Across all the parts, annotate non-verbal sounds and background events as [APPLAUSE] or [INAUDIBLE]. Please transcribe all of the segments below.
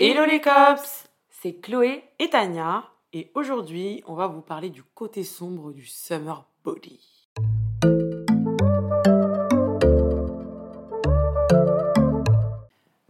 Hello les cops. C'est Chloé et Tania. Et aujourd'hui on va vous parler du côté sombre du summer body.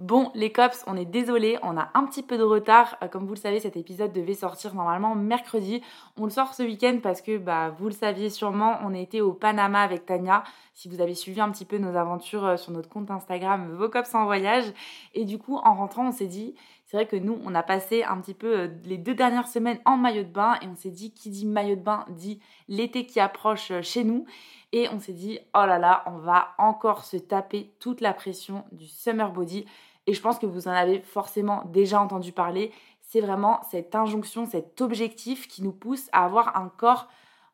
Bon, les cops, on est désolé, on a un petit peu de retard. Euh, Comme vous le savez, cet épisode devait sortir normalement mercredi. On le sort ce week-end parce que, bah, vous le saviez sûrement, on été au Panama avec Tania. Si vous avez suivi un petit peu nos aventures euh, sur notre compte Instagram, vos cops en voyage. Et du coup, en rentrant, on s'est dit, c'est vrai que nous, on a passé un petit peu euh, les deux dernières semaines en maillot de bain et on s'est dit, qui dit maillot de bain dit l'été qui approche chez nous. Et on s'est dit, oh là là, on va encore se taper toute la pression du summer body. Et je pense que vous en avez forcément déjà entendu parler. C'est vraiment cette injonction, cet objectif qui nous pousse à avoir un corps,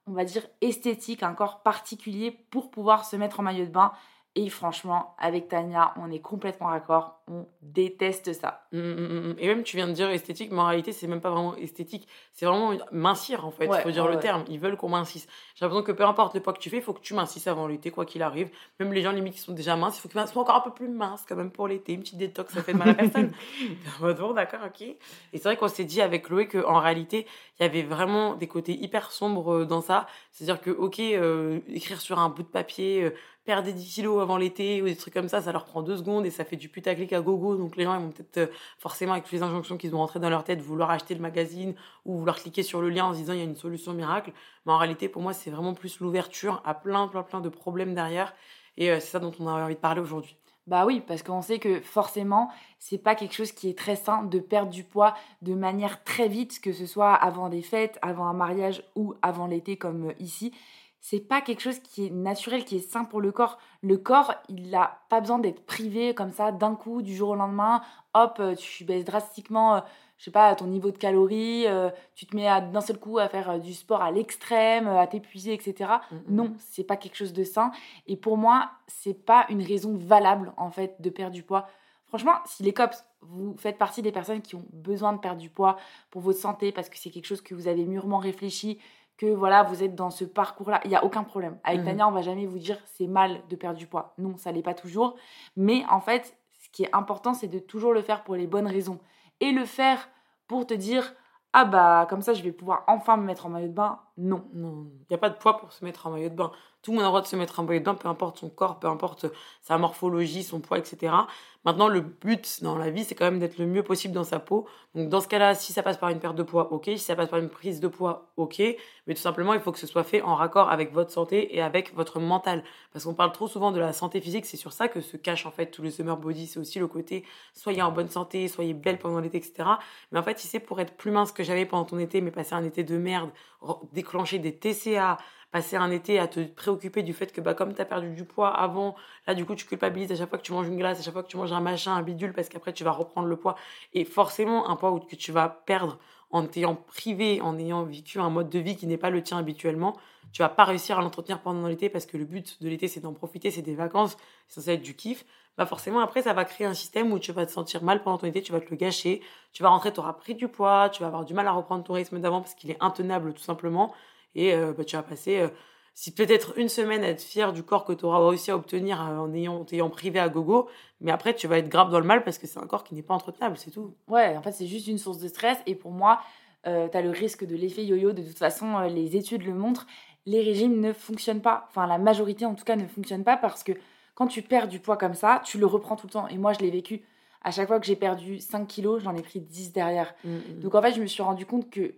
on va dire, esthétique, un corps particulier pour pouvoir se mettre en maillot de bain. Et franchement, avec Tania, on est complètement raccord. On déteste ça. Mm, mm, mm. Et même, tu viens de dire esthétique, mais en réalité, c'est même pas vraiment esthétique. C'est vraiment mincir, en fait. Il Ouais, faut dire ouais, le ouais. terme. Ils veulent qu'on mincisse. J'ai l'impression que peu importe le poids que tu fais, il faut que tu mincissent avant l'été, quoi qu'il arrive. Même les gens, limite, qui sont déjà minces, il faut qu'ils soient encore un peu plus minces, quand même, pour l'été. Une petite détox, ça fait de mal à personne. [LAUGHS] [LAUGHS] Bon, d'accord, ok. Et c'est vrai qu'on s'est dit avec Chloé qu'en réalité, il y avait vraiment des côtés hyper sombres euh, dans ça. C'est-à-dire que, ok, euh, écrire sur un bout de papier, euh, perdre des 10 kilos avant l'été ou des trucs comme ça, ça leur prend deux secondes et ça fait du putaclic à gogo. Donc les gens, ils vont peut-être euh, forcément, avec toutes les injonctions qu'ils ont rentrées dans leur tête, vouloir acheter le magazine ou vouloir cliquer sur le lien en se disant il y a une solution miracle. Mais en réalité, pour moi, c'est vraiment plus l'ouverture à plein, plein, plein de problèmes derrière. Et euh, c'est ça dont on a envie de parler aujourd'hui. Bah oui, parce qu'on sait que forcément, c'est pas quelque chose qui est très sain de perdre du poids de manière très vite, que ce soit avant des fêtes, avant un mariage ou avant l'été comme euh, ici. C'est pas quelque chose qui est naturel, qui est sain pour le corps. Le corps, il n'a pas besoin d'être privé comme ça d'un coup, du jour au lendemain. Hop, euh, tu baisses drastiquement, euh, je sais pas, ton niveau de calories, euh, tu te mets d'un seul coup à faire du sport à l'extrême, à t'épuiser, etc. Mhm. Non, c'est pas quelque chose de sain. Et pour moi, c'est pas une raison valable en fait de perdre du poids. Franchement, si les cops, vous faites partie des personnes qui ont besoin de perdre du poids pour votre santé parce que c'est quelque chose que vous avez mûrement réfléchi, que voilà, vous êtes dans ce parcours-là, il n'y a aucun problème. Avec Mhm. Tania, on va jamais vous dire c'est mal de perdre du poids. Non, ça l'est pas toujours. Mais en fait, ce qui est important, c'est de toujours le faire pour les bonnes raisons. Et le faire pour te dire ah bah comme ça je vais pouvoir enfin me mettre en maillot de bain. Non. Non, il n'y a pas de poids pour se mettre en maillot de bain. Tout le monde a le droit de se mettre en maillot de bain, peu importe son corps, peu importe sa morphologie, son poids, etc. Maintenant, le but dans la vie, c'est quand même d'être le mieux possible dans sa peau. Donc, dans ce cas-là, si ça passe par une perte de poids, ok. Si ça passe par une prise de poids, ok. Mais tout simplement, il faut que ce soit fait en raccord avec votre santé et avec votre mental. Parce qu'on parle trop souvent de la santé physique, c'est sur ça que se cache en fait tout le summer body. C'est aussi le côté soyez en bonne santé, soyez belle pendant l'été, etc. Mais en fait, si c'est pour être plus mince que j'avais pendant ton été, mais passer un été de merde, déclencher des TCA, passer un été à te préoccuper du fait que bah, comme tu as perdu du poids avant, là du coup tu culpabilises à chaque fois que tu manges une glace, à chaque fois que tu manges un machin, un bidule, parce qu'après tu vas reprendre le poids. Et forcément, un poids que tu vas perdre en t'ayant privé, en ayant vécu un mode de vie qui n'est pas le tien habituellement, tu vas pas réussir à l'entretenir pendant l'été parce que le but de l'été c'est d'en profiter, c'est des vacances, c'est censé être du kiff. Bah forcément après ça va créer un système où tu vas te sentir mal pendant ton été, tu vas te le gâcher, tu vas rentrer, tu auras pris du poids, tu vas avoir du mal à reprendre ton rythme d'avant parce qu'il est intenable tout simplement et euh, bah, tu vas passer euh, si peut-être une semaine à être fier du corps que tu auras réussi à obtenir euh, en ayant t'ayant privé à gogo, mais après tu vas être grave dans le mal parce que c'est un corps qui n'est pas entretenable, c'est tout. Ouais, en fait, c'est juste une source de stress. Et pour moi, tu as le risque de l'effet yo-yo. De toute façon, euh, les études le montrent. Les régimes ne fonctionnent pas. Enfin, la majorité, en tout cas, ne fonctionne pas parce que quand tu perds du poids comme ça, tu le reprends tout le temps. Et moi, je l'ai vécu. À chaque fois que j'ai perdu 5 kilos, j'en ai pris 10 derrière. Donc, en fait, je me suis rendu compte que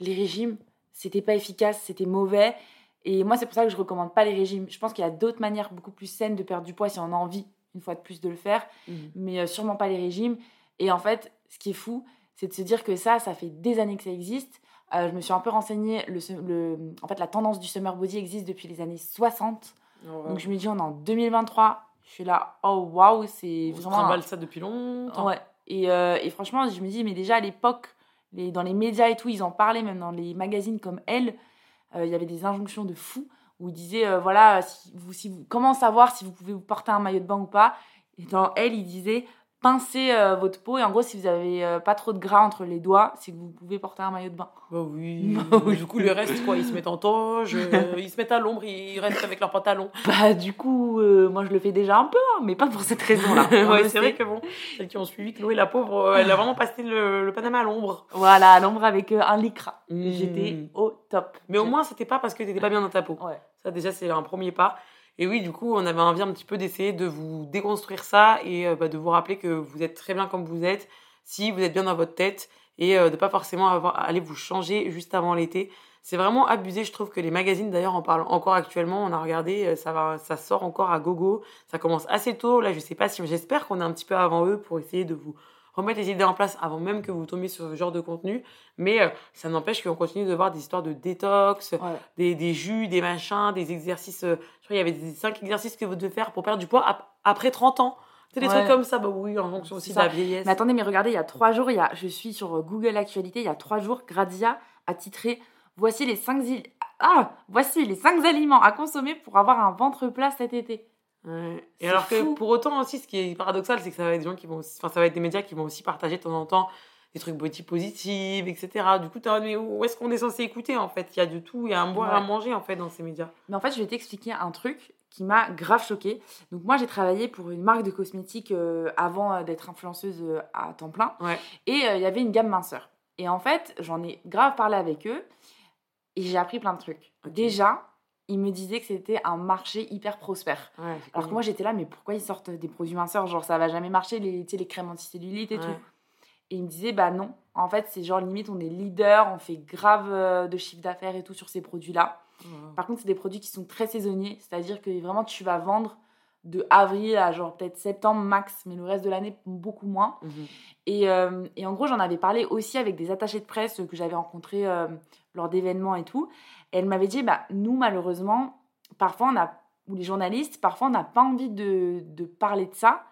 les régimes, c'était pas efficace, c'était mauvais. Et moi, c'est pour ça que je recommande pas les régimes. Je pense qu'il y a d'autres manières beaucoup plus saines de perdre du poids si on a envie, une fois de plus, de le faire Mhm. mais euh, sûrement pas les régimes. Et en fait, ce qui est fou, c'est de se dire que ça, ça fait des années que ça existe. Euh, je me suis un peu renseignée. Le, se- le- en fait, la tendance du summer body existe depuis les années 60. Oh, Donc je me dis, on est en 2023. Je suis là, oh waouh, c'est On vraiment. trimballe ça depuis longtemps. Ouais. Et, euh, et franchement, je me dis, mais déjà à l'époque, les, dans les médias et tout, ils en parlaient, même dans les magazines comme Elle, euh, il y avait des injonctions de fous où ils disaient, euh, voilà, si vous, si vous, comment savoir si vous pouvez vous porter un maillot de bain ou pas? Et dans Elle, ils disaient, pincez euh, votre peau. Et en gros, si vous avez euh, pas trop de gras entre les doigts, c'est que vous pouvez porter un maillot de bain. Bah oui. [LAUGHS] Bah oui. Du coup, le reste, quoi, ils se mettent en toge, euh, [LAUGHS] ils se mettent à l'ombre, ils restent avec leurs pantalons. Bah, du coup, moi, je le fais déjà un peu, hein, mais pas pour cette raison-là. [LAUGHS] On ouais, le c'est vrai que bon, celles qui ont suivi Chloé, la pauvre, elle a vraiment passé le, le Panama à l'ombre. Voilà, à l'ombre avec un lycra. Mmh. J'étais au top. Mais au moins, c'était pas parce que t'étais pas bien dans ta peau. Ouais. Ça, déjà, c'est un premier pas. Et oui, du coup, on avait envie un petit peu d'essayer de vous déconstruire ça et euh, bah, de vous rappeler que vous êtes très bien comme vous êtes, si vous êtes bien dans votre tête et euh, de pas forcément aller vous changer juste avant l'été. C'est vraiment abusé, je trouve que les magazines d'ailleurs en parlent encore actuellement. On a regardé, euh, ça ça sort encore à gogo. Ça commence assez tôt. Là, je sais pas si, j'espère qu'on est un petit peu avant eux pour essayer de vous remettre les idées en place avant même que vous tombiez sur ce genre de contenu. Mais euh, ça n'empêche qu'on continue de voir des histoires de détox, Ouais. des, des jus, des machins, des exercices. euh, je crois qu'il y avait des 5 exercices que vous devez faire pour perdre du poids ap- après 30 ans. C'est des Ouais. trucs comme ça, bah oui, en fonction aussi de la vieillesse. Mais attendez, mais regardez, il y a trois jours, il y a, je suis sur euh, Google Actualité, il y a trois jours, Gradia a titré Voici les ah, voici les cinq aliments à consommer pour avoir un ventre plat cet été. Ouais. Et alors que pour autant aussi, ce qui est paradoxal, c'est que ça va être des gens qui vont, enfin, ça va être des médias qui vont aussi partager de temps en temps des trucs body positive, etc. Du coup, mode, mais où est-ce qu'on est censé écouter en fait? Il y a de tout, il y a à boire, Ouais. à manger en fait dans ces médias. Mais en fait, je vais t'expliquer un truc qui m'a grave choquée. Donc moi, j'ai travaillé pour une marque de cosmétiques euh, avant euh, d'être influenceuse euh, à temps plein. Ouais. Et euh, il y avait une gamme minceur. Et en fait, j'en ai grave parlé avec eux et j'ai appris plein de trucs. Déjà, ils me disaient que c'était un marché hyper prospère. Ouais, Alors que moi, j'étais là, mais pourquoi ils sortent des produits minceurs? Genre, ça va jamais marcher, les, les crèmes anticellulite et Ouais. tout. Et ils me disaient, bah non. En fait, c'est genre limite, on est leader, on fait grave euh, de chiffre d'affaires et tout sur ces produits-là. Par contre, c'est des produits qui sont très saisonniers, c'est-à-dire que vraiment, tu vas vendre de avril à genre peut-être septembre max, mais le reste de l'année, beaucoup moins. Mhm. Et, euh, et en gros, j'en avais parlé aussi avec des attachés de presse que j'avais rencontrés euh, lors d'événements et tout. Et elle m'avait dit, bah, nous, malheureusement, parfois, on a, ou les journalistes, parfois, on n'a pas envie de, de parler de ça.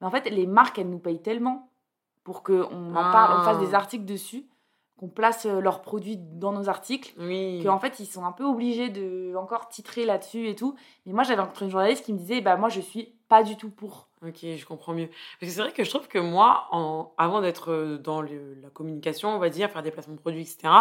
Mais en fait, les marques, elles nous payent tellement pour qu'on en Ah. parle, on fasse des articles dessus, qu'on place euh, leurs produits dans nos articles Oui. qu'en fait ils sont un peu obligés de encore titrer là-dessus et tout. Mais moi j'avais rencontré une journaliste qui me disait bah moi je suis pas du tout pour. Ok, je comprends mieux. Parce que c'est vrai que je trouve que moi, en, avant d'être euh, dans le- la communication, on va dire, faire des placements de produits, etc.,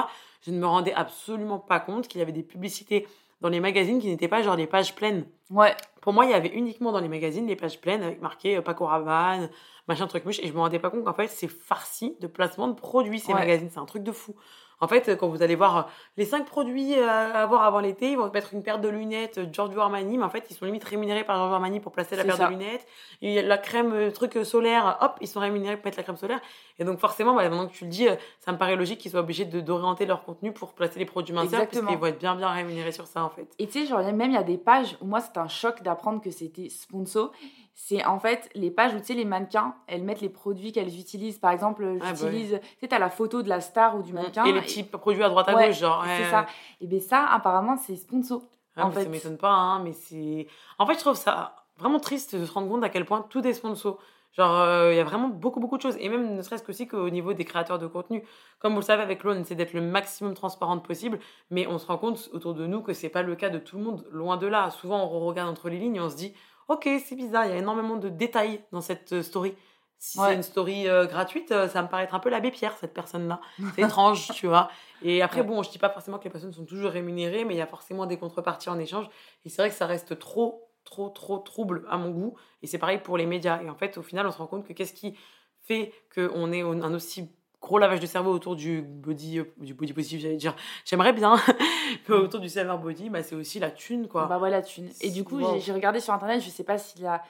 je ne me rendais absolument pas compte qu'il y avait des publicités dans les magazines qui n'étaient pas genre les pages pleines. Ouais, Pour moi, il y avait uniquement dans les magazines les pages pleines avec marqué euh, Paco Rabanne, machin truc mouche, et je me rendais pas compte qu'en fait c'est farci de placement de produits ces Ouais. magazines, c'est un truc de fou. En fait, euh, quand vous allez voir euh, les cinq produits euh, à avoir avant l'été, ils vont mettre une paire de lunettes Giorgio Armani, mais en fait ils sont limite rémunérés par Giorgio Armani pour placer la paire ça. de lunettes. Et il y a la crème truc solaire, hop, ils sont rémunérés pour mettre la crème solaire. Et donc forcément, bah, maintenant que tu le dis, ça me paraît logique qu'ils soient obligés de d'orienter leur contenu pour placer les produits minceurs, puisqu'ils vont être bien bien rémunérés sur ça en fait. et tu sais, genre même il y a des pages où moi c'était un choc d'apprendre que c'était sponsor. C'est en fait les pages où tu sais, les mannequins, elles mettent les produits qu'elles utilisent. Par exemple, bah j'utilise, tu sais, t'as la photo de la star ou du mannequin. et les petits produits à droite à Ouais, gauche, genre. C'est ouais, ça. Et bien ça, apparemment, c'est sponsor. Ah, En fait. Ça m'étonne pas, hein, mais c'est. En fait, je trouve ça vraiment triste de se rendre compte à quel point tout est sponsor. Genre, euh, il y a vraiment beaucoup, beaucoup de choses. Et même, ne serait-ce qu'aussi qu'au niveau des créateurs de contenu. Comme vous le savez, avec l'ONU, c'est d'être le maximum transparente possible. Mais on se rend compte autour de nous que c'est pas le cas de tout le monde. Loin de là. Souvent, on regarde entre les lignes et on se dit Ok, c'est bizarre, il y a énormément de détails dans cette euh, story. Si Ouais. c'est une story euh, gratuite, euh, ça me paraît être un peu l'abbé Pierre, cette personne-là. [LAUGHS] C'est étrange, tu vois. Et après, Ouais. bon, je dis pas forcément que les personnes sont toujours rémunérées, mais il y a forcément des contreparties en échange. Et c'est vrai que ça reste trop, trop, trop trouble à mon goût. Et c'est pareil pour les médias. Et en fait, au final, on se rend compte que qu'est-ce qui fait qu'on ait un aussi gros lavage de cerveau autour du body, euh, du body j'allais dire. J'aimerais bien, [LAUGHS] mais autour du self body, bah, c'est aussi la thune, quoi. Bah voilà, thune. Et du coup, Wow. j'ai regardé sur internet, je sais pas si la-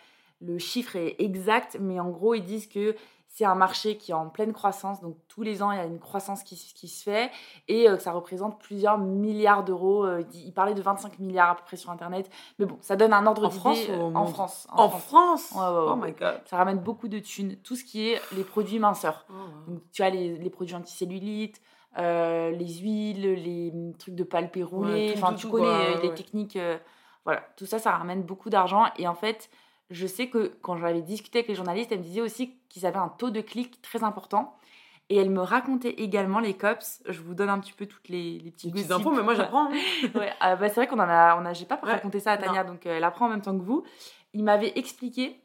le chiffre est exact, mais en gros, ils disent que c'est un marché qui est en pleine croissance. Donc tous les ans, il y a une croissance qui, se fait et euh, que ça représente plusieurs milliards d'euros. Euh, ils parlaient de 25 milliards à peu près sur internet. Mais bon, ça donne un ordre En d'idée. France euh, au En France. en France, Ouais, ouais, ouais, Oh my god. Ça ramène beaucoup de thunes. Tout ce qui est les produits minceurs. Oh. Donc, tu as les, les produits anticellulite, euh, les huiles, les mm, trucs de palpé roulé. Enfin, tu tout, connais les techniques. voilà, tout ça, ça ramène beaucoup d'argent. Et en fait, je sais que quand j'avais discuté avec les journalistes, elle me disait aussi qu'ils avaient un taux de clic très important. Et elle me racontait également les cops. Je vous donne un petit peu toutes les, les petites infos, mais moi j'apprends. Hein. [LAUGHS] ouais, ah, bah, c'est vrai qu'on en a, on a, j'ai pas raconté ça à Tania, donc euh, elle apprend en même temps que vous. Il m'avait expliqué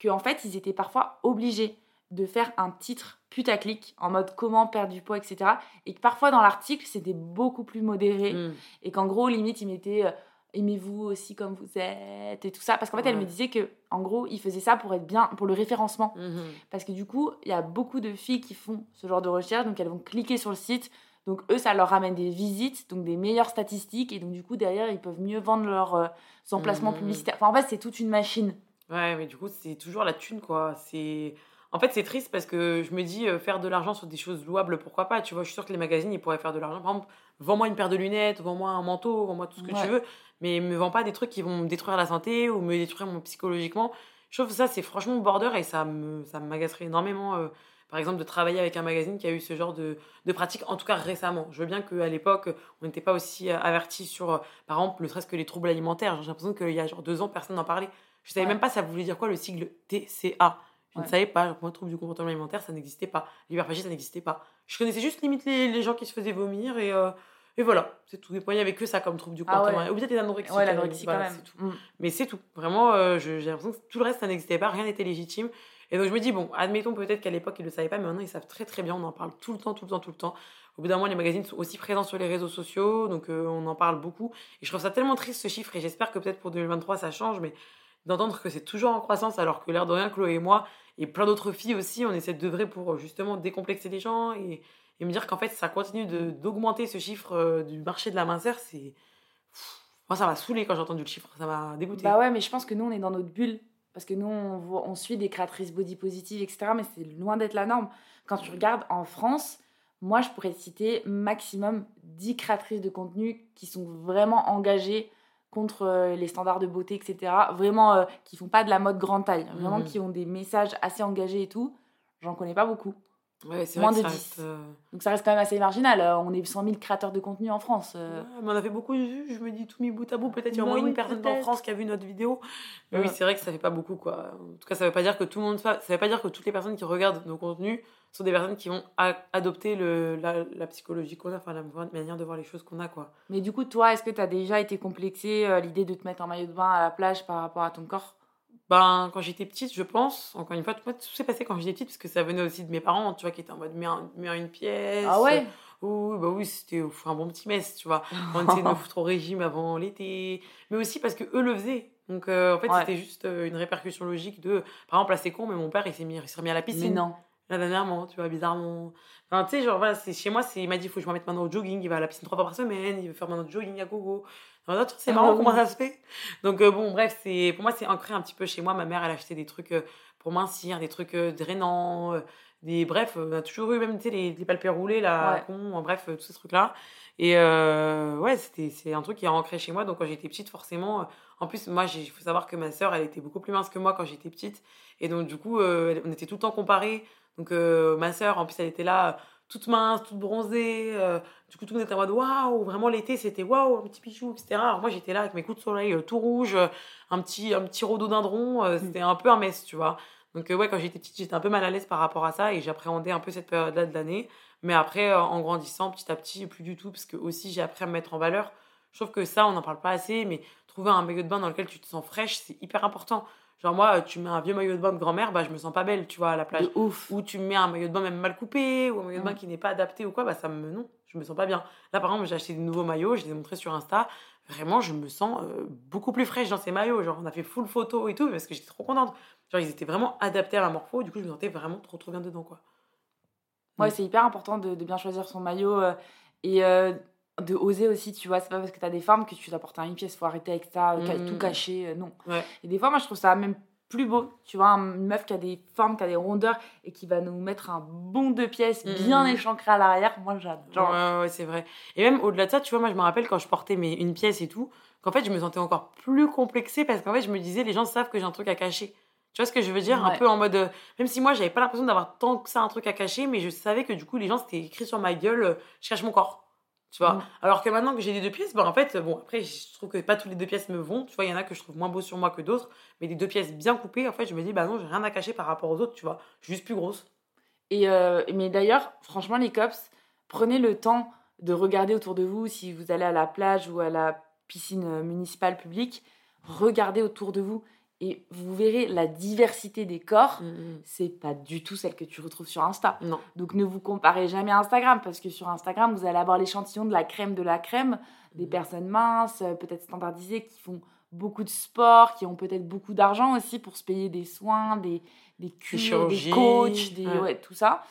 qu'en fait, ils étaient parfois obligés de faire un titre putaclic en mode comment perdre du poids, etc. Et que parfois dans l'article, c'était beaucoup plus modéré. Hmm. Et qu'en gros, limite, ils mettaient euh, aimez-vous aussi comme vous êtes et tout ça. Parce qu'en fait elle me disait que en gros il faisait ça pour être bien pour le référencement. Mhm. parce que du coup il y a beaucoup de filles qui font ce genre de recherche donc elles vont cliquer sur le site. Donc eux ça leur ramène des visites donc des meilleures statistiques. Et donc du coup derrière ils peuvent mieux vendre leurs euh, emplacements mhm. publicitaires. Enfin en fait c'est toute une machine. Ouais mais du coup c'est toujours la thune quoi. C'est en fait, c'est triste parce que je me dis, euh, faire de l'argent sur des choses louables, pourquoi pas Tu vois, je suis sûre que les magazines, ils pourraient faire de l'argent. Par exemple, vends-moi une paire de lunettes, vends-moi un manteau, vends-moi tout ce que tu veux mais me vends pas des trucs qui vont me détruire la santé ou me détruire psychologiquement. Je trouve que ça, c'est franchement border et ça me ça m'agacerait énormément, euh, par exemple, de travailler avec un magazine qui a eu ce genre de, de pratique, en tout cas récemment. Je veux bien qu'à l'époque, on n'était pas aussi euh, averti sur, euh, par exemple, le stress que les troubles alimentaires. J'ai l'impression qu'il y a genre deux ans, personne n'en parlait. Je savais même pas ça voulait dire quoi le sigle TCA. Je ne savais pas. Moi, trouble du comportement alimentaire, ça n'existait pas. L'hyperphagie, ça n'existait pas. Je connaissais juste limite les, les gens qui se faisaient vomir et et voilà, c'est tout. Il n'y avait que ça comme trouble du comportement. Ah Ou peut-être les anorexies. Ouais, l'anorexie quand même. Tout. Mm. Mais c'est tout. Vraiment, euh, j'ai l'impression que tout le reste, ça n'existait pas. Rien n'était légitime. Et donc je me dis, bon, admettons peut-être qu'à l'époque, ils ne le savaient pas, mais maintenant, ils savent très très bien. On en parle tout le temps, tout le temps, tout le temps. Au bout d'un moment, les magazines sont aussi présents sur les réseaux sociaux, donc euh, on en parle beaucoup. Et je trouve ça tellement triste ce chiffre, et j'espère que peut-être pour 2023, ça change, mais d'entendre que c'est toujours en croissance, alors que l'air de rien, Chloé et moi, et plein d'autres filles aussi, on essaie de vrai pour justement décomplexer les gens et et me dire qu'en fait ça continue d'augmenter ce chiffre euh, du marché de la minceur, c'est moi ça m'a saoulé quand j'ai entendu le chiffre, ça m'a dégoûté. Bah ouais, mais je pense que nous on est dans notre bulle parce que nous on, on suit des créatrices body positive etc. Mais c'est loin d'être la norme. Quand tu regardes en France, moi je pourrais citer maximum 10 créatrices de contenu qui sont vraiment engagées contre euh, les standards de beauté, etc. Vraiment, euh, qui font pas de la mode grande taille. Vraiment, mmh. qui ont des messages assez engagés et tout. J'en connais pas beaucoup. Ouais, c'est moins de 10. Euh, Donc ça reste quand même assez marginal. Euh, on est 100 000 créateurs de contenu en France. Euh. mais on a fait beaucoup de vues. Je me dis tout mis bout à bout. Peut-être qu'il y a au bah moins une personne en France qui a vu notre vidéo. Mais oui, c'est vrai que ça fait pas beaucoup. quoi. En tout cas, ça veut pas dire que tout le monde. Ça veut pas dire que toutes les personnes qui regardent nos contenus sont des personnes qui vont adopter le, la, psychologie qu'on a, enfin la manière de voir les choses qu'on a. quoi. Mais du coup, toi, est-ce que tu as déjà été complexé à l'idée de te mettre en maillot de bain à la plage par rapport à ton corps? Ben, quand j'étais petite, je pense, encore une fois, tout, s'est passé quand j'étais petite, parce que ça venait aussi de mes parents, tu vois, qui étaient en mode, mets, une pièce. Ah ouais? Oui, bah oui, c'était un bon petit mess, tu vois. [LAUGHS] On essayait de me foutre au régime avant l'été. Mais aussi parce que eux le faisaient. Donc, euh, en fait, c'était juste euh, une répercussion logique de. Par exemple, là, c'est con, mais mon père, il s'est mis, il remis à la piscine. Mais non. Là, dernièrement, tu vois, bizarrement. Enfin, tu sais, genre, voilà, chez moi, il m'a dit, il faut que je me mette maintenant au jogging. Il va à la piscine trois fois par semaine, il veut faire maintenant jogging à gogo c'est marrant comment ça se fait. Donc, euh, bon, bref, c'est pour moi, c'est ancré un petit peu chez moi. Ma mère, elle achetait des trucs euh, pour mincir, des trucs euh, drainants, des. Bref, on a toujours eu même, tu sais, les, les palpés roulés, là, con, bref, tous ces trucs-là. Et ouais, c'était, c'est un truc qui est ancré chez moi. Donc, quand j'étais petite, forcément. en plus, moi, il faut savoir que ma sœur, elle était beaucoup plus mince que moi quand j'étais petite. Et donc, du coup, on était tout le temps comparés. Donc, ma sœur, en plus, elle était là toute mince, toute bronzée. Euh, du coup, tout le monde était en mode waouh, vraiment l'été, c'était waouh, un petit pichou, etc. Alors moi, j'étais là avec mes coups de soleil euh, tout rouges, euh, un petit, un petit rhododendron, mm. c'était un peu un mess, tu vois. Donc, ouais, quand j'étais petite, j'étais un peu mal à l'aise par rapport à ça et j'appréhendais un peu cette période-là de l'année. Mais après, en grandissant, petit à petit, plus du tout, parce que aussi, j'ai appris à me mettre en valeur. Je trouve que ça, on n'en parle pas assez, mais trouver un maillot de bain dans lequel tu te sens fraîche, c'est hyper important. Genre, moi, tu mets un vieux maillot de bain de grand-mère, bah, je me sens pas belle, tu vois, à la plage. ouf. Ou tu mets un maillot de bain même mal coupé, ou un maillot de bain qui n'est pas adapté ou quoi, bah, ça me. Non, je me sens pas bien. Là, par exemple, j'ai acheté des nouveaux maillots, je les ai montrés sur Insta. Vraiment, je me sens euh, beaucoup plus fraîche dans ces maillots. Genre, on a fait full photo et tout, parce que j'étais trop contente. Genre, ils étaient vraiment adaptés à ma morpho, du coup, je me sentais vraiment trop, trop bien dedans, quoi. Ouais, c'est hyper important de, bien choisir son maillot. Euh, et. Euh, de oser aussi, tu vois. C'est pas parce que t'as des formes que tu dois porter une pièce, faut arrêter avec ça, tout mmh. cacher, non. Et des fois, moi, je trouve ça même plus beau. Tu vois, une meuf qui a des formes, qui a des rondeurs et qui va nous mettre un bon de pièces mmh, bien mmh. échancré à l'arrière. Moi, j'adore. Ouais, ouais, c'est vrai. Et même au-delà de ça, tu vois, moi, je me rappelle quand je portais mes, une pièce et tout, qu'en fait, je me sentais encore plus complexée parce qu'en fait, je me disais, les gens savent que j'ai un truc à cacher. Tu vois ce que je veux dire? Un peu en mode. Euh, même si moi, j'avais pas l'impression d'avoir tant que ça un truc à cacher, mais je savais que du coup, les gens, c'était écrit sur ma gueule, euh, je cache mon corps. Tu vois? Mm. Alors que maintenant que j'ai les deux pièces, bah, en fait, bon, après, je trouve que pas tous les deux pièces me vont. Tu vois, il y en a que je trouve moins beaux sur moi que d'autres. Mais les deux pièces bien coupées, en fait, je me dis, bah non, j'ai rien à cacher par rapport aux autres, tu vois. Je suis juste plus grosse. Et euh, mais d'ailleurs, franchement, les cops, prenez le temps de regarder autour de vous si vous allez à la plage ou à la piscine euh, municipale publique. Regardez autour de vous et vous verrez la diversité des corps. C'est pas du tout celle que tu retrouves sur Insta. Non. Donc ne vous comparez jamais à Instagram parce que sur Instagram, vous allez avoir l'échantillon de la crème de la crème, des Mhm. personnes minces, euh, peut-être standardisées, qui font beaucoup de sport, qui ont peut-être beaucoup d'argent aussi pour se payer des soins, des, des cures, des, coachs, des, ouais. ouais, tout ça.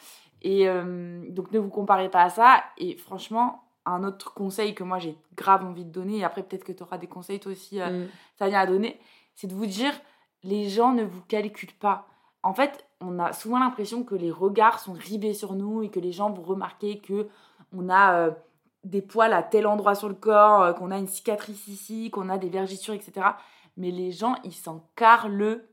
Et euh, donc ne vous comparez pas à ça. Et franchement, un autre conseil que moi j'ai grave envie de donner, et après peut-être que tu auras des conseils toi aussi, euh, Mm. Tania a donné, c'est de vous dire les gens ne vous calculent pas. En fait, on a souvent l'impression que les regards sont rivés sur nous et que les gens vont remarquer que on a euh, des poils à tel endroit sur le corps, euh, qu'on a une cicatrice ici, qu'on a des vergitures, etc. Mais les gens, ils s'en carrent le.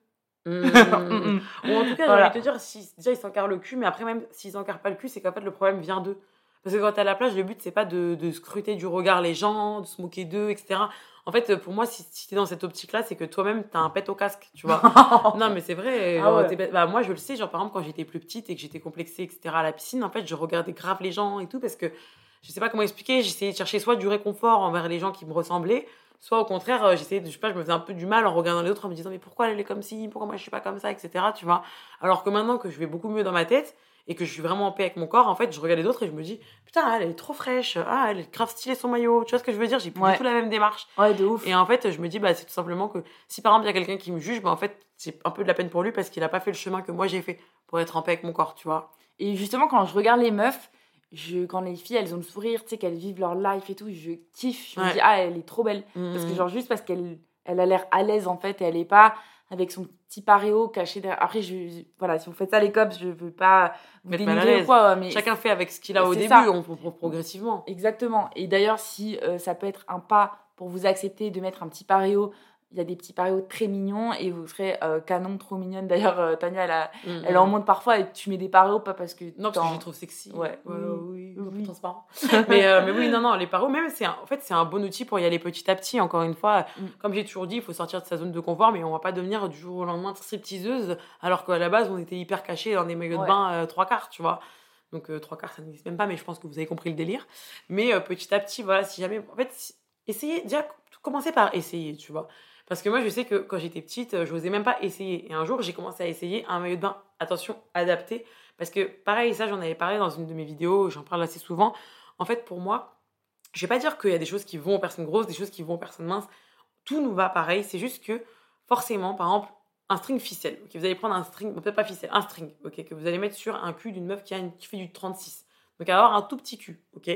Mm. [LAUGHS] Ou en tout cas, j'ai Voilà. envie de te dire, si, déjà ils s'encarrent le cul, mais après, même s'ils s'encarrent pas le cul, c'est qu'en fait le problème vient d'eux. Parce que quand t'es à la plage, le but c'est pas de, de scruter du regard les gens, de se moquer d'eux, etc. En fait, pour moi, si, si t'es dans cette optique-là, c'est que toi-même t'as un pet au casque, tu vois. [LAUGHS] non, mais c'est vrai. Ah ouais. bah, moi, je le sais, genre par exemple, quand j'étais plus petite et que j'étais complexée, etc., à la piscine, en fait, je regardais grave les gens et tout parce que je sais pas comment expliquer, j'essayais de chercher soit du réconfort envers les gens qui me ressemblaient, soit au contraire, euh, j'essayais de, je sais pas, je me faisais un peu du mal en regardant les autres en me disant, mais pourquoi elle est comme ci, pourquoi moi je suis pas comme ça, etc., tu vois. Alors que maintenant que je vais beaucoup mieux dans ma tête et que je suis vraiment en paix avec mon corps, en fait, je regarde les autres et je me dis, putain, elle est trop fraîche, ah, elle est grave stylée son maillot, tu vois ce que je veux dire, j'ai plus Ouais. du tout la même démarche. Ouais, de ouf. Et en fait, je me dis, bah, c'est tout simplement que si par exemple il y a quelqu'un qui me juge, bah, en fait, c'est un peu de la peine pour lui parce qu'il a pas fait le chemin que moi j'ai fait pour être en paix avec mon corps, tu vois. Et justement, quand je regarde les meufs, je, quand les filles, elles ont le sourire, tu sais, qu'elles vivent leur life et tout, je kiffe. Je me dis, ah, elle est trop belle. Parce que, Mhm. genre, juste parce qu'elle elle a l'air à l'aise, en fait, et elle est pas avec son petit paréo caché derrière. Après, je, voilà, si vous faites ça, les cops, je veux pas vous dénigrer ou quoi, mais Chacun fait avec ce qu'il a au début, ça. on on- progressivement. Exactement. Et d'ailleurs, si euh, ça peut être un pas pour vous accepter de mettre un petit paréo, il y a des petits paréos très mignons et vous serez euh, canon, trop mignonne. D'ailleurs, euh, Tania, elle, a- Mhm. elle en montre parfois et tu mets des paréos pas parce que. Non, parce que je les trouve sexy. Ouais. oui, Oui. oui, Oui. transparent. [LAUGHS] mais, euh, mais oui, non, non, les paros, même, c'est un- en fait, c'est un bon outil pour y aller petit à petit. Encore une fois, Mm. comme j'ai toujours dit, il faut sortir de sa zone de confort, mais on va pas devenir du jour au lendemain stripteaseuse, alors qu'à la base, on était hyper cachés dans des maillots Ouais. de bain trois quarts, tu vois. Donc, trois quarts, ça n'existe même pas, mais je pense que vous avez compris le délire. Mais petit à petit, voilà, si jamais. En fait, si- essayez, déjà, commencez par essayer, tu vois. Parce que moi, je sais que quand j'étais petite, euh, je n'osais même pas essayer. Et un jour, j'ai commencé à essayer un maillot de bain, attention, adapté. Parce que, pareil, ça, j'en avais parlé dans une de mes vidéos, j'en parle assez souvent. En fait, pour moi, je vais pas dire qu'il y a des choses qui vont aux personnes grosses, des choses qui vont aux personnes minces. Tout nous va pareil. C'est juste que, forcément, par exemple, un string ficelle. ok, vous allez prendre un string, peut-être pas ficelle, un string, que vous allez mettre sur un cul d'une meuf qui, a qui fait du 36. Donc, avoir un tout petit cul, ok.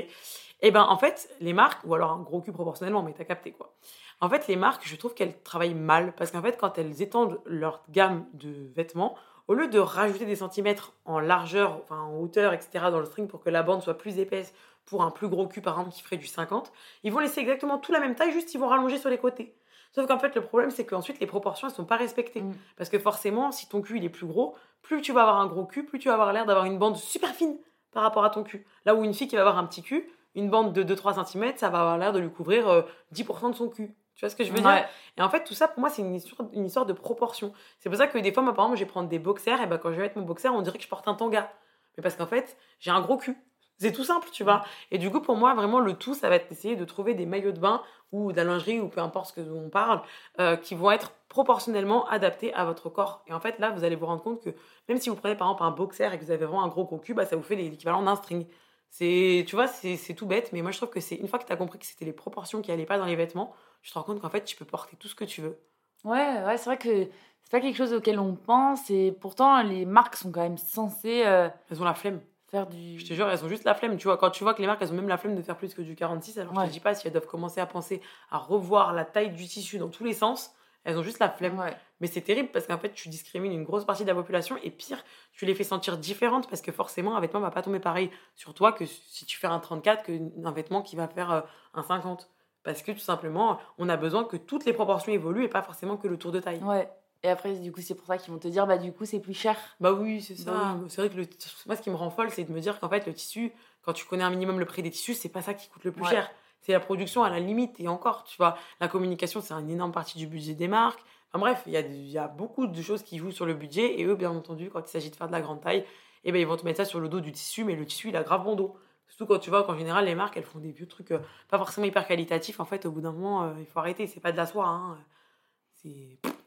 Et ben, en fait, les marques, ou alors un gros cul proportionnellement, mais t'as capté quoi. En fait, les marques, je trouve qu'elles travaillent mal parce qu'en fait, quand elles étendent leur gamme de vêtements, au lieu de rajouter des centimètres en largeur, enfin en hauteur, etc., dans le string pour que la bande soit plus épaisse pour un plus gros cul, par exemple, qui ferait du 50, ils vont laisser exactement tout la même taille, juste ils vont rallonger sur les côtés. Sauf qu'en fait, le problème, c'est qu'ensuite, les proportions, elles sont pas respectées. Mm. Parce que forcément, si ton cul, il est plus gros, plus tu vas avoir un gros cul, plus tu vas avoir l'air d'avoir une bande super fine par rapport à ton cul. Là où une fille qui va avoir un petit cul, une bande de 2-3 cm, ça va avoir l'air de lui couvrir euh, 10% de son cul. Tu vois ce que je veux dire. Et en fait, tout ça, pour moi, c'est une histoire, une histoire de proportion. C'est pour ça que des fois, moi, par exemple, je vais prendre des boxers, et ben quand je vais mettre mon boxer, on dirait que je porte un tanga. Mais parce qu'en fait, j'ai un gros cul. C'est tout simple, tu vois. Et du coup, pour moi, vraiment, le tout, ça va être d'essayer de trouver des maillots de bain ou de la lingerie ou peu importe ce que l'on parle, euh, qui vont être proportionnellement adaptés à votre corps. Et en fait, là, vous allez vous rendre compte que même si vous prenez par exemple un boxer et que vous avez vraiment un gros gros cul, bah, ça vous fait l'équivalent d'un string. C'est, tu vois, c'est tout bête, mais moi je trouve que c'est une fois que tu as compris que c'était les proportions qui allaient pas dans les vêtements, tu te rends compte qu'en fait tu peux porter tout ce que tu veux. Ouais, ouais, c'est vrai que c'est pas quelque chose auquel on pense et pourtant les marques sont quand même censées euh, Elles ont la flemme. faire du. Je te jure, elles ont juste la flemme. Tu vois, quand tu vois que les marques, elles ont même la flemme de faire plus que du 46, alors je te dis pas si elles doivent commencer à penser à revoir la taille du tissu dans tous les sens, elles ont juste la flemme. Ouais. Mais c'est terrible parce qu'en fait, tu discrimines une grosse partie de la population et pire, tu les fais sentir différentes parce que forcément, un vêtement va pas tomber pareil sur toi que si tu fais un 34 qu'un vêtement qui va faire euh, un 50. Parce que tout simplement, on a besoin que toutes les proportions évoluent et pas forcément que le tour de taille. Ouais. Et après, du coup, c'est pour ça qu'ils vont te dire, bah, du coup, c'est plus cher. Bah oui, c'est ça. Bah C'est vrai que le... moi, ce qui me rend folle, c'est de me dire qu'en fait, le tissu, quand tu connais un minimum le prix des tissus, c'est pas ça qui coûte le plus Ouais. cher. C'est la production à la limite. Et encore, tu vois, la communication, c'est une énorme partie du budget des marques. Enfin bref, il y y a beaucoup de choses qui jouent sur le budget. Et eux, bien entendu, quand il s'agit de faire de la grande taille, eh ben, ils vont te mettre ça sur le dos du tissu. Mais le tissu, il a grave bon dos. Surtout quand tu vois qu'en général, les marques, elles font des vieux trucs euh, pas forcément hyper qualitatifs. En fait, au bout d'un moment, euh, il faut arrêter. C'est pas de la soie. Hein.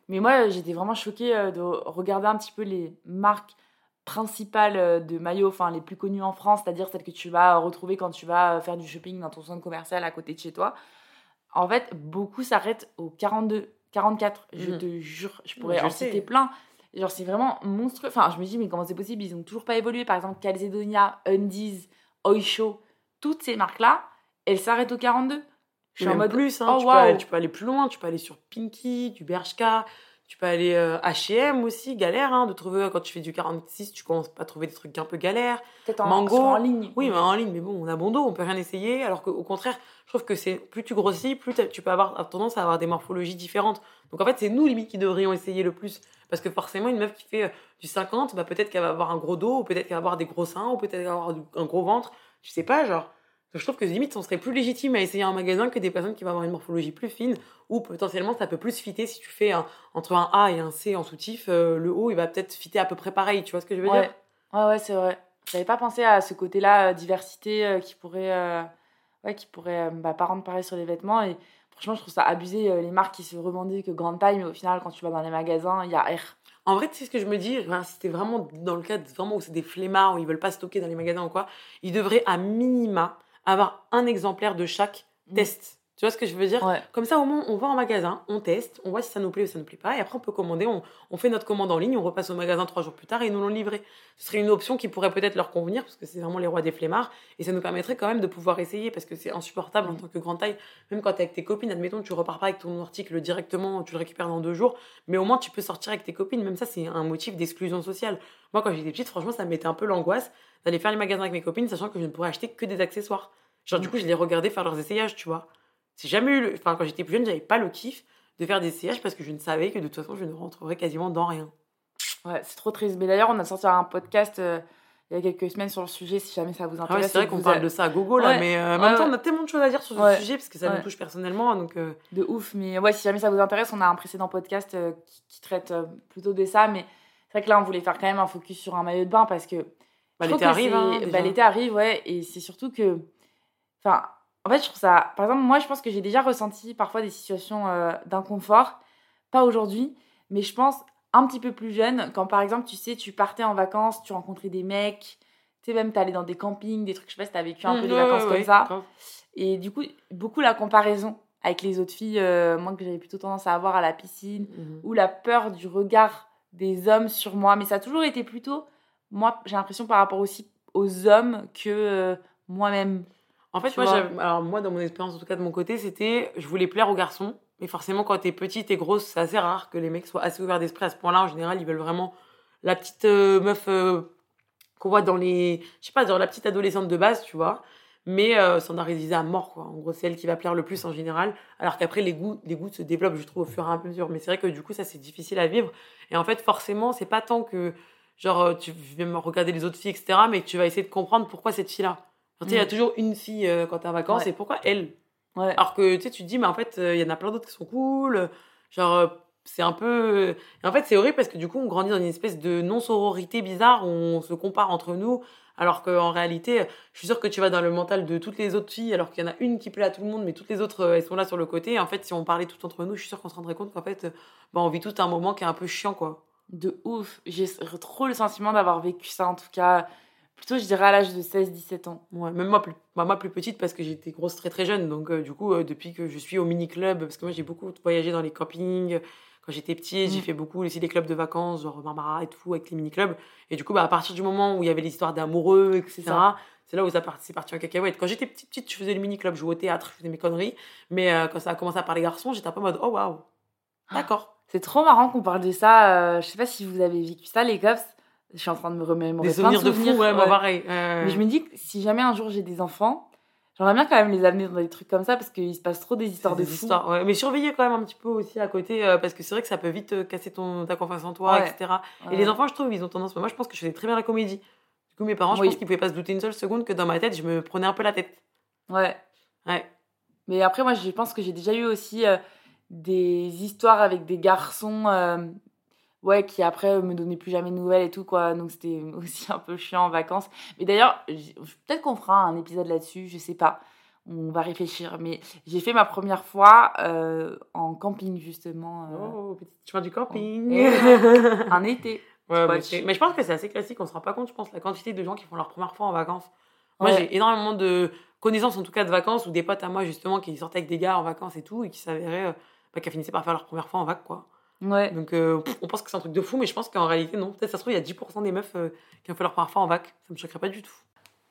Mais moi, j'étais vraiment choquée euh, de regarder un petit peu les marques principales euh, de maillots, enfin les plus connues en France, c'est-à-dire celles que tu vas retrouver quand tu vas euh, faire du shopping dans ton centre commercial à côté de chez toi. En fait, beaucoup s'arrêtent au 42, 44. Je Mhm. te jure, je pourrais je en sais. citer plein. Genre, c'est vraiment monstrueux. Enfin, je me dis, mais comment c'est possible? Ils ont toujours pas évolué. Par exemple, Calzedonia, Undies, Oisho, toutes ces marques-là, elles s'arrêtent au 42. Je suis en mode plus, hein, oh, tu, peux aller, tu peux aller plus loin, tu peux aller sur Pinky, du Bershka, tu peux aller H&M aussi, galère hein, de trouver, quand tu fais du 46, tu commences pas à trouver des trucs un peu galères. peut-être en, Mango. en ligne. Oui, mais en ligne, mais bon, on a bon dos, on peut rien essayer, alors qu'au contraire, je trouve que c'est plus tu grossis, plus tu peux avoir tendance à avoir des morphologies différentes. Donc en fait, c'est nous, limite, qui devrions essayer le plus. Parce que forcément, une meuf qui fait euh, du 50, bah, peut-être qu'elle va avoir un gros dos, ou peut-être qu'elle va avoir des gros seins, ou peut-être qu'elle va avoir un gros ventre, je sais pas, genre... Je trouve que limite, on serait plus légitime à essayer un magasin que des personnes qui vont avoir une morphologie plus fine, ou potentiellement ça peut plus fitter si tu fais un- entre un A et un C en soutif, euh, le haut il va peut-être fitter à peu près pareil, tu vois ce que je veux Ouais, dire? Ouais, ouais, c'est vrai. J'avais pas pensé à ce côté-là, euh, diversité, euh, qui pourrait, euh, ouais, qui pourrait bah, pas rendre pareil sur les vêtements. Et franchement, je trouve ça abusé, les marques qui se revendiquent grande taille, mais au final, quand tu vas dans les magasins, il y a R. En vrai, tu sais ce que je me dis? Si c'était vraiment dans le cas de- vraiment où c'est des flemmards, où ils veulent pas stocker dans les magasins ou quoi, ils devraient à minima avoir un exemplaire de chaque Mm. test. Tu vois ce que je veux dire? Ouais. Comme ça, au moins, on va en magasin, on teste, on voit si ça nous plaît ou ça nous plaît pas, et après, on peut commander, on, on fait notre commande en ligne, on repasse au magasin trois jours plus tard et ils nous l'ont livré. Ce serait une option qui pourrait peut-être leur convenir, parce que c'est vraiment les rois des flemmards, et ça nous permettrait quand même de pouvoir essayer, parce que c'est insupportable en Mm. tant que grande taille, même quand t'es avec tes copines, admettons, tu repars pas avec ton article directement, tu le récupères dans deux jours, mais au moins tu peux sortir avec tes copines, même ça, c'est un motif d'exclusion sociale. Moi, quand j'étais petite, franchement, ça me mettait un peu l'angoisse d'aller faire les magasins avec mes copines, sachant que je ne pourrais acheter que des accessoires. Genre, du Mm. coup, je les regardais faire leurs essayages, tu vois. J'ai jamais eu le... Enfin, quand j'étais plus jeune, j'avais pas le kiff de faire des essayages parce que je ne savais que de toute façon, je ne rentrerais quasiment dans rien. Ouais, c'est trop triste. Mais d'ailleurs, on a sorti un podcast euh, il y a quelques semaines sur le sujet, si jamais ça vous Ah ouais, intéresse. c'est vrai qu'on parle a- de ça à gogo, là, Ouais. mais euh, en même temps, on a tellement de choses à dire sur ce sujet parce que ça nous touche personnellement, donc... euh, De ouf. Mais ouais, si jamais ça vous intéresse, on a un précédent podcast euh, qui, qui traite plutôt de ça. Mais c'est vrai que là, on voulait faire quand même un focus sur un maillot de bain parce que Bah, l'été arrive, hein, bah, l'été arrive, ouais. Et c'est surtout que. Enfin, en fait, je trouve ça. Par exemple, moi, je pense que j'ai déjà ressenti parfois des situations euh, d'inconfort. Pas aujourd'hui, mais je pense un petit peu plus jeune. Quand par exemple, tu sais, tu partais en vacances, tu rencontrais des mecs. Tu sais, même, t'allais dans des campings, des trucs. Je sais pas si t'as vécu un peu des ouais, vacances ouais, comme ouais, ça. grave. Et du coup, beaucoup la comparaison avec les autres filles, euh, moi que j'avais plutôt tendance à avoir à la piscine, Mhm. ou la peur du regard des hommes sur moi. Mais ça a toujours été plutôt, moi, j'ai l'impression par rapport aussi aux hommes que euh, moi-même. En fait, moi, alors moi, dans mon expérience, en tout cas de mon côté, c'était, je voulais plaire aux garçons. Mais forcément, quand t'es petite et grosse, c'est assez rare que les mecs soient assez ouverts d'esprit à ce point-là. En général, ils veulent vraiment la petite euh, meuf euh, qu'on voit dans les, je sais pas, genre la petite adolescente de base, tu vois. Mais euh, standardisée à mort, quoi. En gros, c'est elle qui va plaire le plus en général. Alors qu'après, les goûts, les goûts se développent, je trouve, au fur et à mesure. Mais c'est vrai que du coup, ça, c'est difficile à vivre. Et en fait, forcément, c'est pas tant que, genre, euh, tu viens me regarder les autres filles, etc., mais tu vas essayer de comprendre pourquoi cette fille-là. Sais, il y a Mm. toujours une fille euh, quand t'es en vacances, Ouais. et pourquoi elle? Ouais. Alors que, tu sais, tu te dis, mais en fait, euh, il y en a plein d'autres qui sont cool. Genre, c'est un peu. Et en fait, c'est horrible parce que du coup, on grandit dans une espèce de non-sororité bizarre où on se compare entre nous. Alors qu'en réalité, je suis sûre que tu vas dans le mental de toutes les autres filles, alors qu'il y en a une qui plaît à tout le monde, mais toutes les autres, elles sont là sur le côté. Et en fait, si on parlait tout entre nous, je suis sûre qu'on se rendrait compte qu'en fait, bah, on vit tout un moment qui est un peu chiant, quoi. De ouf. J'ai trop le sentiment d'avoir vécu ça, en tout cas, plutôt, je dirais, à l'âge de 16-17 ans. Ouais, même moi plus, bah, moi plus petite parce que j'étais grosse très très jeune. Donc, euh, du coup, euh, depuis que je suis au mini-club, parce que moi j'ai beaucoup voyagé dans les campings. Quand j'étais petit, j'ai Mm. fait beaucoup aussi des clubs de vacances, genre Barbara et tout, avec les mini-clubs. Et du coup, bah, à partir du moment où il y avait l'histoire d'amoureux, etc., c'est là où ça c'est parti en cacahuète. Quand j'étais petite, petite, je faisais le mini-club, je jouais au théâtre, je faisais mes conneries. Mais euh, quand ça a commencé à parler garçons, j'étais un peu en mode, oh waouh, Ah. d'accord. C'est trop marrant qu'on parle de ça. euh, je sais pas si vous avez vécu ça, les gars. Je suis en train de me remémorer Des plein de souvenirs de fou, ouais, moi ouais. pareil. Euh, Mais je me dis que si jamais un jour j'ai des enfants, J'aimerais bien quand même les amener dans des trucs comme ça parce qu'il se passe trop des histoires de des fous. histoires, ouais. Mais surveiller quand même un petit peu aussi à côté, euh, parce que c'est vrai que ça peut vite euh, casser ton, ta confiance en toi, Ouais. etc. Ouais. Et les enfants, je trouve, ils ont tendance. Moi, je pense que je faisais très bien la comédie. Du coup, mes parents, je pense qu'ils pouvaient pas se douter une seule seconde que dans ma tête, je me prenais un peu la tête. Ouais. Ouais. Mais après, moi, je pense que j'ai déjà eu aussi euh, des histoires avec des garçons, euh, ouais, qui après me donnaient plus jamais de nouvelles et tout, quoi. Donc c'était [LAUGHS] aussi un peu chiant en vacances. Mais d'ailleurs, peut-être qu'on fera un épisode là-dessus, je sais pas. On va réfléchir. Mais j'ai fait ma première fois euh, en camping, justement, euh, Oh, petit chemin du camping. Et- un [LAUGHS] été. Ouais, mais, tu- je pense que c'est assez classique, on se rend pas compte, je pense, la quantité de gens qui font leur première fois en vacances. Moi, Ouais. j'ai énormément de connaissances, en tout cas de vacances, ou des potes à moi, justement, qui sortaient avec des gars en vacances et tout, et qui s'avéraient bah, qu'elles finissaient par faire leur première fois en vac, quoi. Ouais. Donc, euh, on pense que c'est un truc de fou, mais je pense qu'en réalité, non. Peut-être, ça se trouve, il y a 10% des meufs euh, qui ont fait leur première fois en vac. Ça me choquerait pas du tout.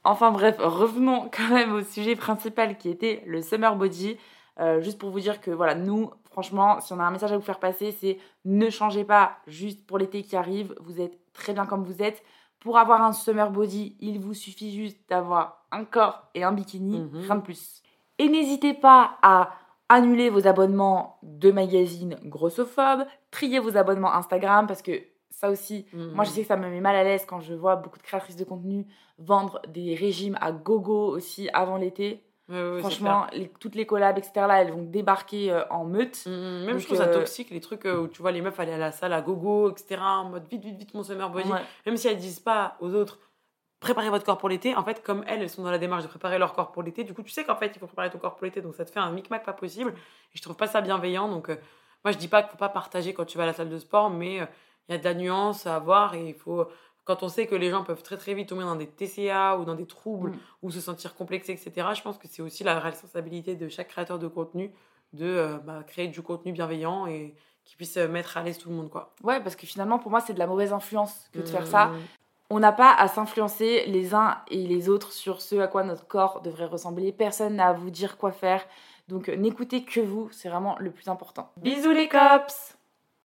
Enfin bref, revenons [LAUGHS] quand même au sujet principal qui était le summer body. Euh, juste pour vous dire que voilà, nous, franchement, si on a un message à vous faire passer, c'est ne changez pas juste pour l'été qui arrive. Vous êtes très bien comme vous êtes. Pour avoir un summer body, il vous suffit juste d'avoir un corps et un bikini, Mhm. rien de plus. Et n'hésitez pas à annuler vos abonnements de magazines grossophobes, trier vos abonnements Instagram parce que ça aussi, moi, je sais que ça me met mal à l'aise quand je vois beaucoup de créatrices de contenu vendre des régimes à gogo aussi avant l'été. Franchement, les- toutes les collabs, etc., là, elles vont débarquer euh, en meute. Mhm, Même Donc, je trouve ça euh, toxique, les trucs euh, où tu vois les meufs aller à la salle à gogo, etc., en mode vite, vite, vite, mon summer body. Ouais. Même si elles disent pas aux autres, préparez votre corps pour l'été, en fait, comme elles, elles sont dans la démarche de préparer leur corps pour l'été, du coup, tu sais qu'en fait, il faut préparer ton corps pour l'été, donc ça te fait un micmac pas possible. Et je trouve pas ça bienveillant, donc euh, moi, je dis pas qu'il faut pas partager quand tu vas à la salle de sport, mais euh, il y a de la nuance à avoir et il faut. Quand on sait que les gens peuvent très très vite tomber dans des TCA ou dans des troubles Mm. ou se sentir complexés, etc., je pense que c'est aussi la responsabilité de chaque créateur de contenu de euh, bah, créer du contenu bienveillant et qui puisse mettre à l'aise tout le monde, quoi. Ouais, parce que finalement, pour moi, c'est de la mauvaise influence que de faire ça. On n'a pas à s'influencer les uns et les autres sur ce à quoi notre corps devrait ressembler. Personne n'a à vous dire quoi faire. Donc, n'écoutez que vous, c'est vraiment le plus important. Bisous les cops